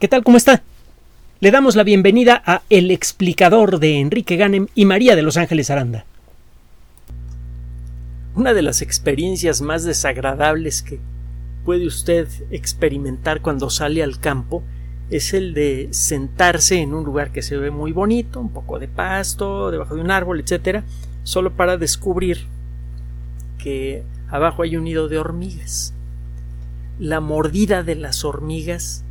¿Qué tal? ¿Cómo está? Le damos la bienvenida a El explicador de Enrique Ganem y María de Los Ángeles Aranda. Una de las experiencias más desagradables que puede usted experimentar cuando sale al campo es el de sentarse en un lugar que se ve muy bonito, un poco de pasto, debajo de un árbol, etcétera, solo para descubrir que abajo hay un nido de hormigas. La mordida de las hormigas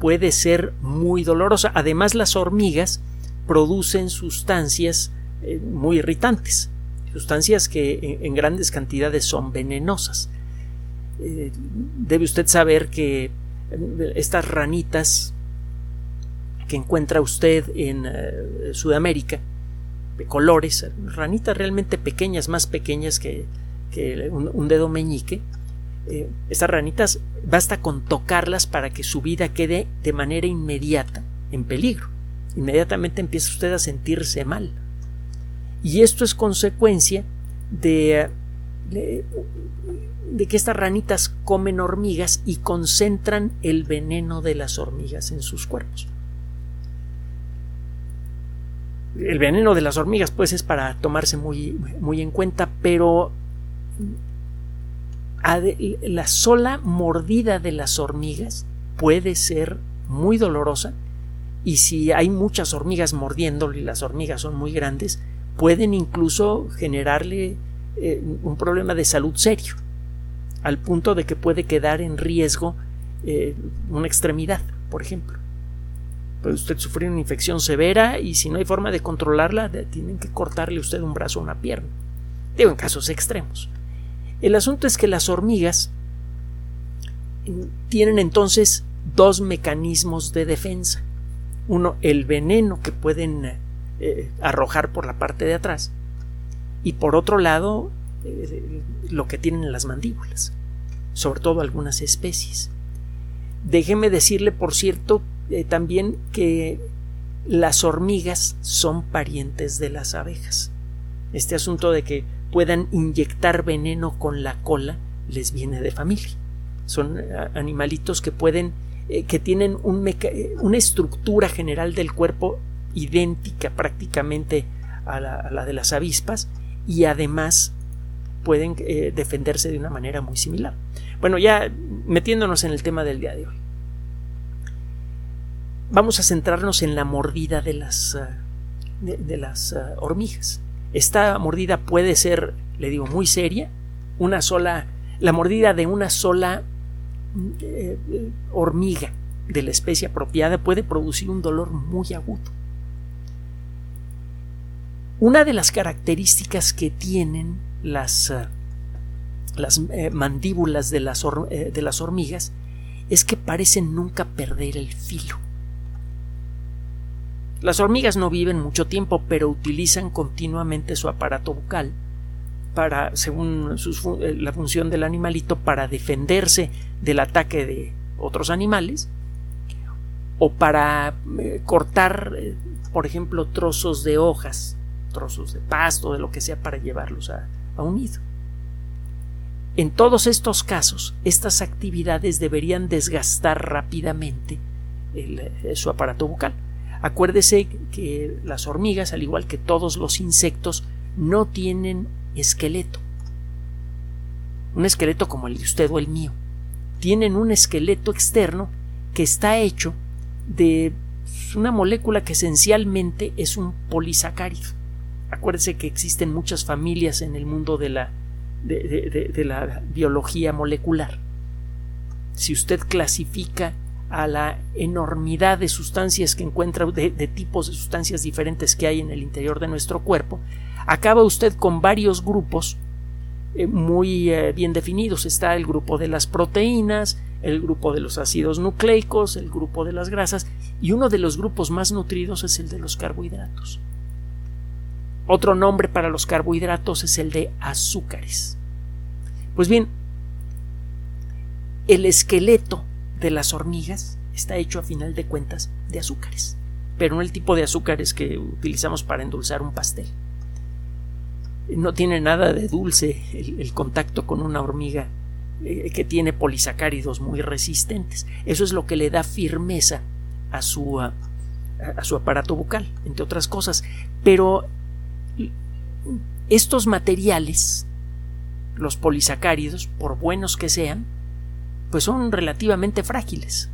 puede ser muy dolorosa. Además, las hormigas producen sustancias eh, muy irritantes, sustancias que en, grandes cantidades son venenosas. Eh, debe usted saber que eh, estas ranitas que encuentra usted en Sudamérica, de colores, ranitas realmente pequeñas, más pequeñas que, un, dedo meñique, estas ranitas basta con tocarlas para que su vida quede de manera inmediata en peligro. Inmediatamente empieza usted a sentirse mal. Y esto es consecuencia de, de, que estas ranitas comen hormigas y concentran el veneno de las hormigas en sus cuerpos. El veneno de las hormigas pues es para tomarse muy, muy en cuenta, pero la sola mordida de las hormigas puede ser muy dolorosa y si hay muchas hormigas mordiéndolo y las hormigas son muy grandes, pueden incluso generarle eh, un problema de salud serio, al punto de que puede quedar en riesgo eh, una extremidad, por ejemplo. Puede usted sufrir una infección severa y si no hay forma de controlarla, tienen que cortarle usted un brazo o una pierna. Digo, en casos extremos. El asunto es que las hormigas tienen entonces dos mecanismos de defensa. Uno, el veneno que pueden eh, arrojar por la parte de atrás. Y por otro lado, eh, lo que tienen en las mandíbulas. Sobre todo algunas especies. Déjeme decirle, por cierto, eh, también que las hormigas son parientes de las abejas. Este asunto de que puedan inyectar veneno con la cola les viene de familia. Son eh, animalitos que pueden, eh, que tienen eh, una estructura general del cuerpo idéntica prácticamente a la, de las avispas y además pueden defenderse de una manera muy similar. Bueno, ya metiéndonos en el tema del día de hoy. Vamos a centrarnos en la mordida de las, de, las hormigas. Esta mordida puede ser, le digo, muy seria. Una sola, la mordida de una sola eh, hormiga de la especie apropiada puede producir un dolor muy agudo. Una de las características que tienen las, eh, las eh, mandíbulas de las, de las hormigas es que parecen nunca perder el filo. Las hormigas no viven mucho tiempo, pero utilizan continuamente su aparato bucal para, según eh, la función del animalito, para defenderse del ataque de otros animales o para eh, cortar, eh, por ejemplo, trozos de hojas, trozos de pasto, de lo que sea, para llevarlos a, un nido. En todos estos casos, estas actividades deberían desgastar rápidamente su aparato bucal. Acuérdese que las hormigas, al igual que todos los insectos, no tienen esqueleto. Un esqueleto como el de usted o el mío. Tienen un esqueleto externo que está hecho de una molécula que esencialmente es un polisacárido. Acuérdese que existen muchas familias en el mundo de la, de, de la biología molecular. Si usted clasifica a la enormidad de sustancias que encuentra, de, tipos de sustancias diferentes que hay en el interior de nuestro cuerpo, acaba usted con varios grupos eh, muy eh, bien definidos. Está el grupo de las proteínas, el grupo de los ácidos nucleicos, el grupo de las grasas y uno de los grupos más nutridos es el de los carbohidratos. Otro nombre para los carbohidratos es el de azúcares. Pues bien, el esqueleto de las hormigas está hecho a final de cuentas de azúcares, pero no el tipo de azúcares que utilizamos para endulzar un pastel. No tiene nada de dulce el, contacto con una hormiga eh, que tiene polisacáridos muy resistentes. Eso es lo que le da firmeza a su, a, su aparato bucal, entre otras cosas. Pero estos materiales, los polisacáridos, por buenos que sean, pues son relativamente frágiles.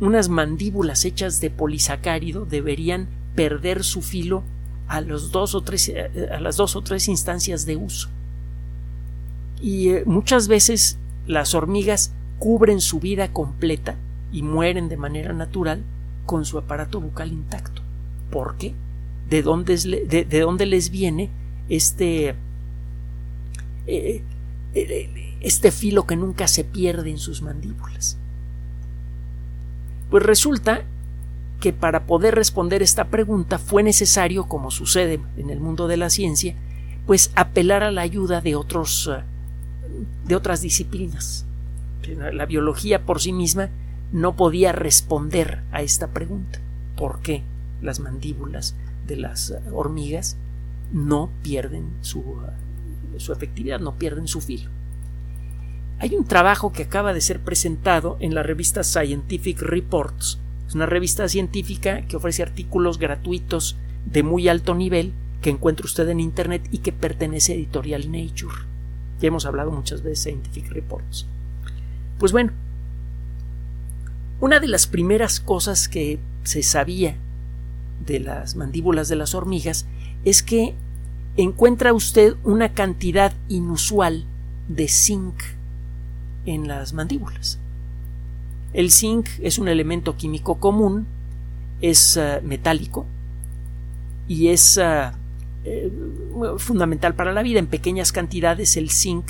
Unas mandíbulas hechas de polisacárido deberían perder su filo a, dos o tres, a las dos o tres instancias de uso. Y eh, muchas veces las hormigas cubren su vida completa y mueren de manera natural con su aparato bucal intacto. ¿Por qué? ¿De dónde, de, dónde les viene este, eh, eh, este filo que nunca se pierde en sus mandíbulas? Pues resulta que para poder responder esta pregunta fue necesario, como sucede en el mundo de la ciencia, pues apelar a la ayuda de otros eh, de otras disciplinas. La biología por sí misma no podía responder a esta pregunta. ¿Por qué las mandíbulas de las hormigas no pierden su, su efectividad, no pierden su filo? Hay un trabajo que acaba de ser presentado en la revista Scientific Reports. Es una revista científica que ofrece artículos gratuitos de muy alto nivel que encuentra usted en Internet y que pertenece a Editorial Nature. Ya hemos hablado muchas veces de Scientific Reports. Pues bueno, una de las primeras cosas que se sabía de las mandíbulas de las hormigas es que encuentra usted una cantidad inusual de zinc en las mandíbulas. El zinc es un elemento químico común, es uh, metálico y es uh, eh, fundamental para la vida. En pequeñas cantidades el zinc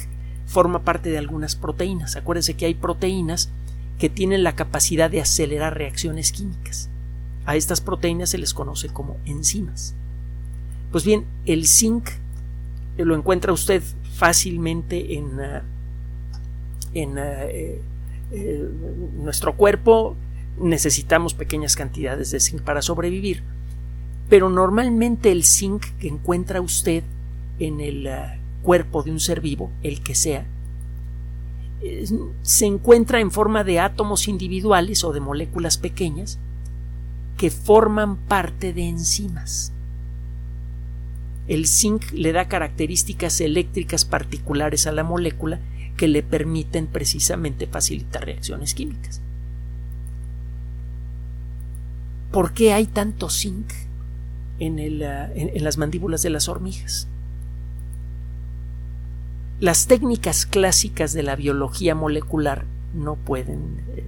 forma parte de algunas proteínas. Acuérdense que hay proteínas que tienen la capacidad de acelerar reacciones químicas. A estas proteínas se les conoce como enzimas. Pues bien, el zinc eh, lo encuentra usted fácilmente en, en ah, eh, nuestro cuerpo. Necesitamos pequeñas cantidades de zinc para sobrevivir pero normalmente el zinc que encuentra usted en el cuerpo de un ser vivo, el que sea, se encuentra en forma de átomos individuales o de moléculas pequeñas que forman parte de enzimas. El zinc le da características eléctricas particulares a la molécula que le permiten precisamente facilitar reacciones químicas. ¿Por qué hay tanto zinc? Ah, en, las mandíbulas de las hormigas. Las técnicas clásicas de la biología molecular no pueden eh,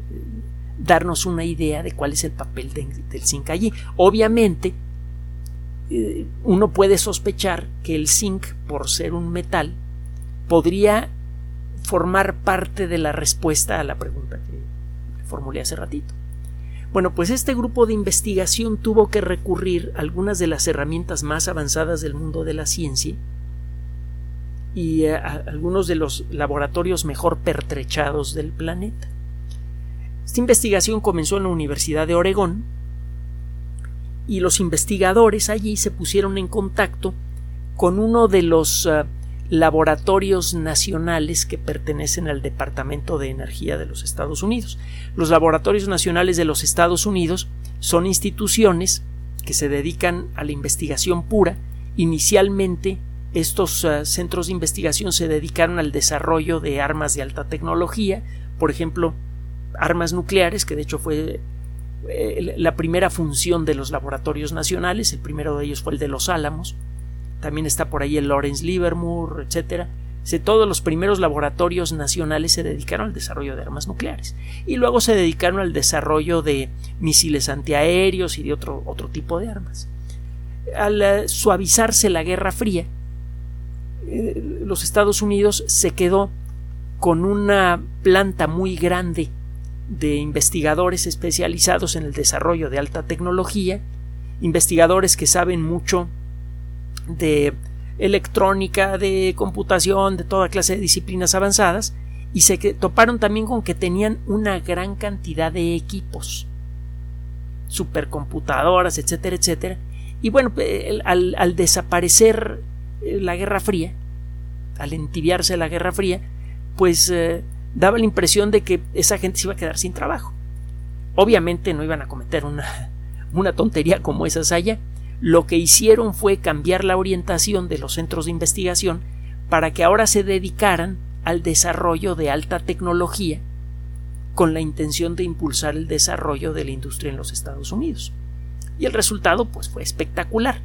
darnos una idea de cuál es el papel del zinc allí. Obviamente, eh, uno puede sospechar que el zinc, por ser un metal, podría formar parte de la respuesta a la pregunta que formulé hace ratito. Bueno, pues este grupo de investigación tuvo que recurrir a algunas de las herramientas más avanzadas del mundo de la ciencia y a algunos de los laboratorios mejor pertrechados del planeta. Esta investigación comenzó en la Universidad de Oregón y los investigadores allí se pusieron en contacto con uno de los ah, laboratorios nacionales que pertenecen al Departamento de Energía de los Estados Unidos. Los laboratorios nacionales de los Estados Unidos son instituciones que se dedican a la investigación pura. Inicialmente estos uh, centros de investigación se dedicaron al desarrollo de armas de alta tecnología, por ejemplo, armas nucleares, que de hecho fue eh, la primera función de los laboratorios nacionales, el primero de ellos fue el de Los Álamos, también está por ahí el Lawrence Livermore, etcétera. Todos los primeros laboratorios nacionales se dedicaron al desarrollo de armas nucleares y luego se dedicaron al desarrollo de misiles antiaéreos y de otro, otro tipo de armas. Al eh, suavizarse la Guerra Fría, eh, los Estados Unidos se quedó con una planta muy grande de investigadores especializados en el desarrollo de alta tecnología, investigadores que saben mucho de electrónica, de computación, de toda clase de disciplinas avanzadas, y se toparon también con que tenían una gran cantidad de equipos, supercomputadoras, etcétera, etcétera. Y bueno, al, desaparecer eh, la Guerra Fría, al entibiarse la Guerra Fría, pues eh, daba la impresión de que esa gente se iba a quedar sin trabajo. obviamente no iban a cometer una, una tontería como esa Saya. Lo que hicieron fue cambiar la orientación de los centros de investigación para que ahora se dedicaran al desarrollo de alta tecnología con la intención de impulsar el desarrollo de la industria en los Estados Unidos. Y el resultado pues fue espectacular.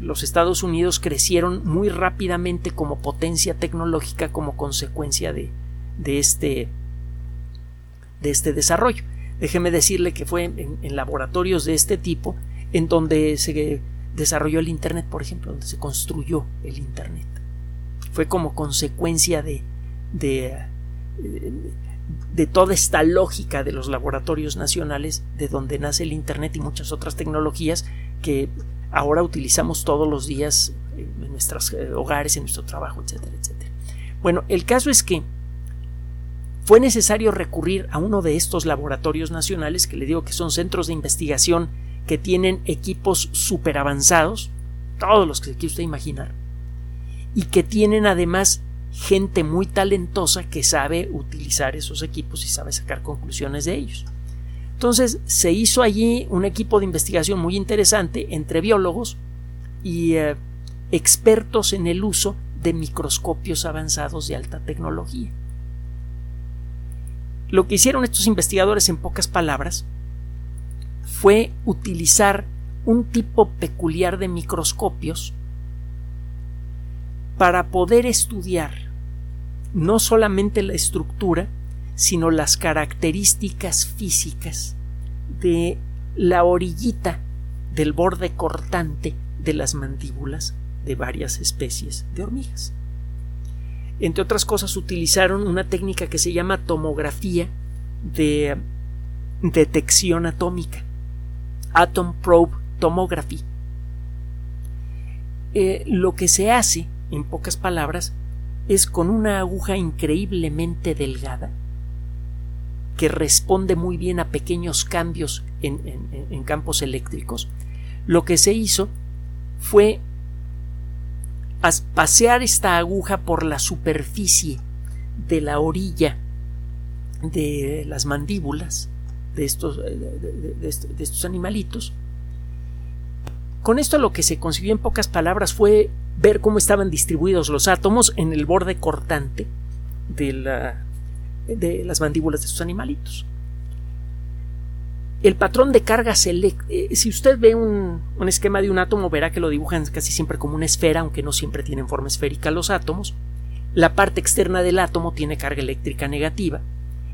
Los Estados Unidos crecieron muy rápidamente como potencia tecnológica como consecuencia de, de este de este desarrollo. Déjeme decirle que fue en, laboratorios de este tipo en donde se desarrolló el Internet, por ejemplo, donde se construyó el Internet. Fue como consecuencia de, de, de toda esta lógica de los laboratorios nacionales, de donde nace el Internet y muchas otras tecnologías que ahora utilizamos todos los días en nuestros eh, hogares, en nuestro trabajo, etcétera, etcétera. Bueno, el caso es que fue necesario recurrir a uno de estos laboratorios nacionales, que le digo que son centros de investigación que tienen equipos súper avanzados, todos los que se quiere usted imaginar, y que tienen además gente muy talentosa que sabe utilizar esos equipos y sabe sacar conclusiones de ellos. Entonces se hizo allí un equipo de investigación muy interesante entre biólogos y eh, expertos en el uso de microscopios avanzados de alta tecnología. Lo que hicieron estos investigadores en pocas palabras fue utilizar un tipo peculiar de microscopios para poder estudiar no solamente la estructura, sino las características físicas de la orillita del borde cortante de las mandíbulas de varias especies de hormigas. Entre otras cosas, utilizaron una técnica que se llama tomografía de detección atómica, Atom Probe Tomography. Eh, lo que se hace, en pocas palabras, es con una aguja increíblemente delgada que responde muy bien a pequeños cambios en, en campos eléctricos. Lo que se hizo fue pasear esta aguja por la superficie de la orilla de las mandíbulas de estos, de, estos animalitos. Con esto lo que se consiguió en pocas palabras fue ver cómo estaban distribuidos los átomos en el borde cortante de, la, de las mandíbulas de estos animalitos el patrón de carga eh, si usted ve un, esquema de un átomo verá que lo dibujan casi siempre como una esfera aunque no siempre tienen forma esférica los átomos la parte externa del átomo tiene carga eléctrica negativa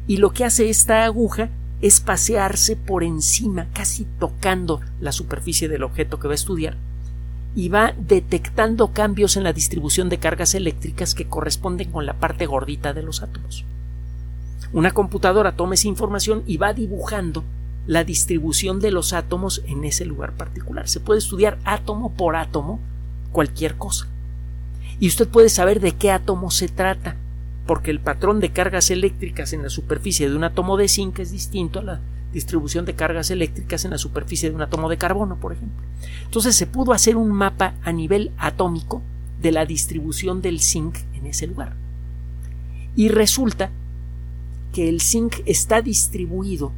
y lo que hace esta aguja es pasearse por encima casi tocando la superficie del objeto que va a estudiar y va detectando cambios en la distribución de cargas eléctricas que corresponden con la parte gordita de los átomos una computadora toma esa información y va dibujando la distribución de los átomos en ese lugar particular. Se puede estudiar átomo por átomo cualquier cosa. Y usted puede saber de qué átomo se trata, porque el patrón de cargas eléctricas en la superficie de un átomo de zinc es distinto a la distribución de cargas eléctricas en la superficie de un átomo de carbono, por ejemplo. Entonces se pudo hacer un mapa a nivel atómico de la distribución del zinc en ese lugar. Y resulta que el zinc está distribuido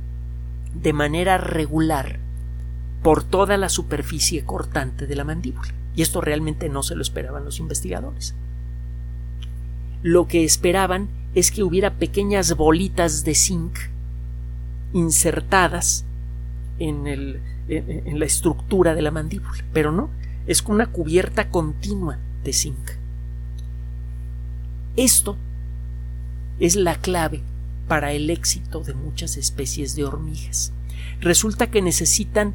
de manera regular por toda la superficie cortante de la mandíbula. Y esto realmente no se lo esperaban los investigadores. Lo que esperaban es que hubiera pequeñas bolitas de zinc insertadas en, la estructura de la mandíbula, pero no, es una cubierta continua de zinc. Esto es la clave para el éxito de muchas especies de hormigas. Resulta que necesitan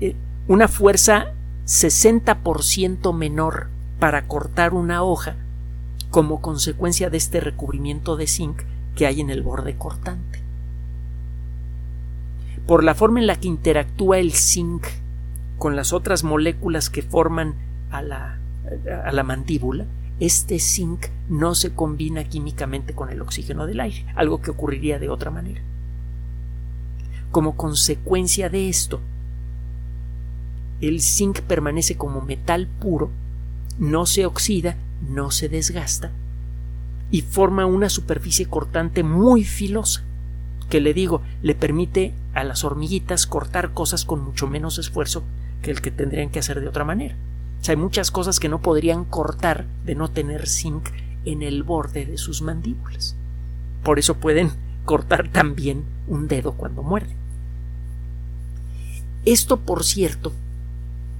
eh, una fuerza 60% menor para cortar una hoja como consecuencia de este recubrimiento de zinc que hay en el borde cortante. Por la forma en la que interactúa el zinc con las otras moléculas que forman a la, a la mandíbula, este zinc no se combina químicamente con el oxígeno del aire, algo que ocurriría de otra manera. Como consecuencia de esto, el zinc permanece como metal puro, no se oxida, no se desgasta y forma una superficie cortante muy filosa, que le digo, le permite a las hormiguitas cortar cosas con mucho menos esfuerzo que el que tendrían que hacer de otra manera. Hay muchas cosas que no podrían cortar de no tener zinc en el borde de sus mandíbulas. Por eso pueden cortar también un dedo cuando muerden. Esto, por cierto,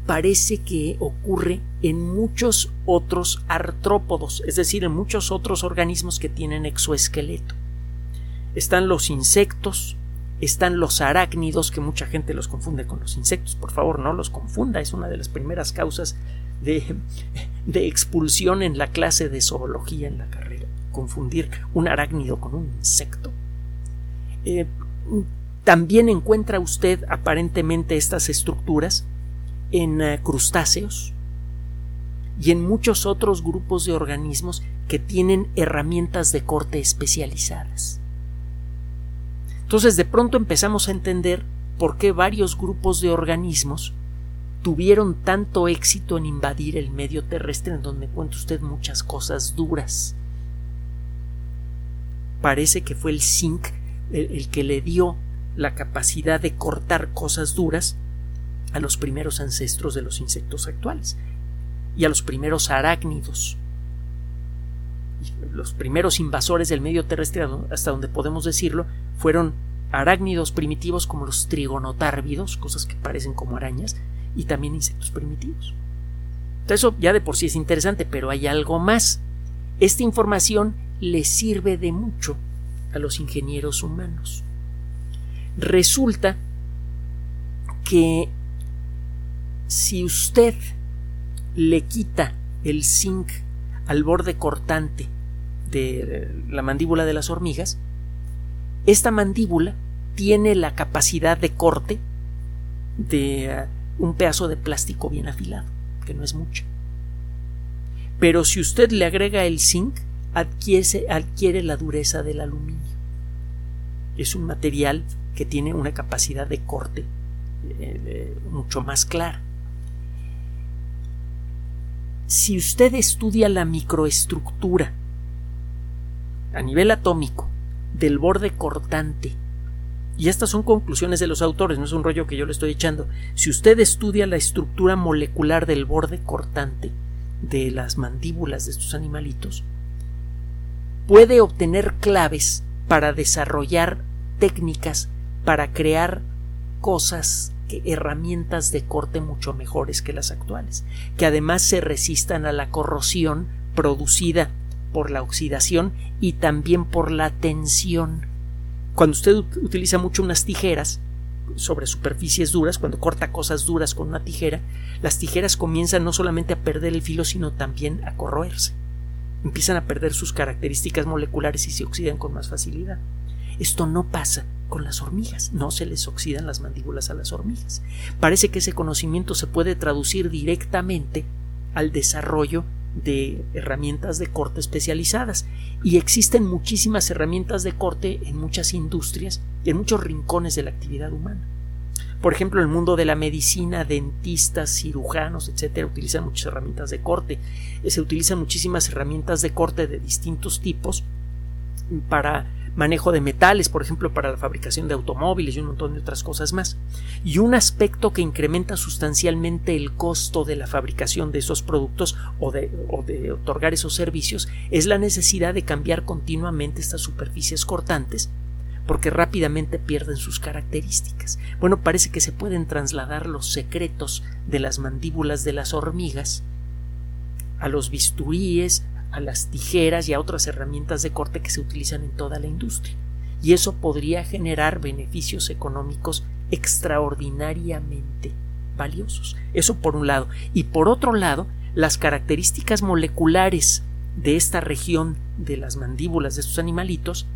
parece que ocurre en muchos otros artrópodos, es decir, en muchos otros organismos que tienen exoesqueleto. Están los insectos, están los arácnidos, que mucha gente los confunde con los insectos. Por favor, no los confunda, es una de las primeras causas de, de expulsión en la clase de zoología en la carrera. Confundir un arácnido con un insecto. Eh, también encuentra usted aparentemente estas estructuras en eh, crustáceos y en muchos otros grupos de organismos que tienen herramientas de corte especializadas. Entonces de pronto empezamos a entender por qué varios grupos de organismos tuvieron tanto éxito en invadir el medio terrestre en donde encuentra usted muchas cosas duras. Parece que fue el zinc el, que le dio la capacidad de cortar cosas duras a los primeros ancestros de los insectos actuales y a los primeros arácnidos. Los primeros invasores del medio terrestre, hasta donde podemos decirlo, fueron arácnidos primitivos como los trigonotárvidos, cosas que parecen como arañas, y también insectos primitivos. eso ya de por sí es interesante, pero hay algo más. Esta información le sirve de mucho a los ingenieros humanos. Resulta que si usted le quita el zinc al borde cortante de la mandíbula de las hormigas, esta mandíbula tiene la capacidad de corte de uh, un pedazo de plástico bien afilado, que no es mucho. Pero si usted le agrega el zinc, adquiere, la dureza del aluminio. Es un material que tiene una capacidad de corte eh, mucho más clara. Si usted estudia la microestructura a nivel atómico del borde cortante, y estas son conclusiones de los autores, no es un rollo que yo le estoy echando, si usted estudia la estructura molecular del borde cortante de las mandíbulas de estos animalitos, puede obtener claves para desarrollar técnicas para crear cosas, herramientas de corte mucho mejores que las actuales, que además se resistan a la corrosión producida por la oxidación y también por la tensión. Cuando usted utiliza mucho unas tijeras sobre superficies duras, cuando corta cosas duras con una tijera, las tijeras comienzan no solamente a perder el filo, sino también a corroerse empiezan a perder sus características moleculares y se oxidan con más facilidad. Esto no pasa con las hormigas, no se les oxidan las mandíbulas a las hormigas. Parece que ese conocimiento se puede traducir directamente al desarrollo de herramientas de corte especializadas y existen muchísimas herramientas de corte en muchas industrias y en muchos rincones de la actividad humana. Por ejemplo, el mundo de la medicina, dentistas, cirujanos, etcétera, utilizan muchas herramientas de corte. Se utilizan muchísimas herramientas de corte de distintos tipos para manejo de metales, por ejemplo, para la fabricación de automóviles y un montón de otras cosas más. Y un aspecto que incrementa sustancialmente el costo de la fabricación de esos productos o de, otorgar esos servicios es la necesidad de cambiar continuamente estas superficies cortantes porque rápidamente pierden sus características. Bueno, parece que se pueden trasladar los secretos de las mandíbulas de las hormigas a los bisturíes, a las tijeras y a otras herramientas de corte que se utilizan en toda la industria. Y eso podría generar beneficios económicos extraordinariamente valiosos. Eso por un lado. Y por otro lado, las características moleculares de esta región de las mandíbulas de estos animalitos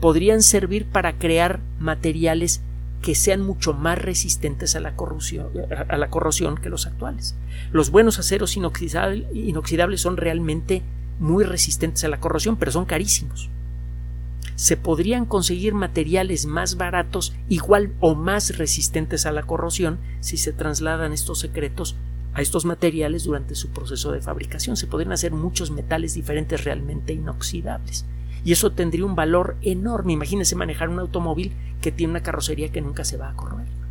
podrían servir para crear materiales que sean mucho más resistentes a la, corrosión, a la corrosión que los actuales. Los buenos aceros inoxidables son realmente muy resistentes a la corrosión, pero son carísimos. Se podrían conseguir materiales más baratos, igual o más resistentes a la corrosión, si se trasladan estos secretos a estos materiales durante su proceso de fabricación. Se podrían hacer muchos metales diferentes realmente inoxidables Y eso tendría un valor enorme. Imagínese manejar un automóvil que tiene una carrocería que nunca se va a corroer.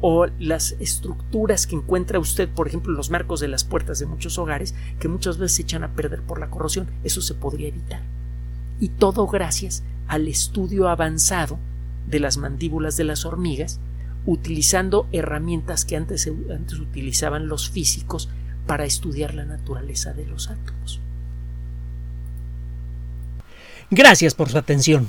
O las estructuras que encuentra usted, por ejemplo, los marcos de las puertas de muchos hogares, que muchas veces se echan a perder por la corrosión. Eso se podría evitar. Y todo gracias al estudio avanzado de las mandíbulas de las hormigas, utilizando herramientas que antes, antes utilizaban los físicos para estudiar la naturaleza de los átomos. Gracias por su atención.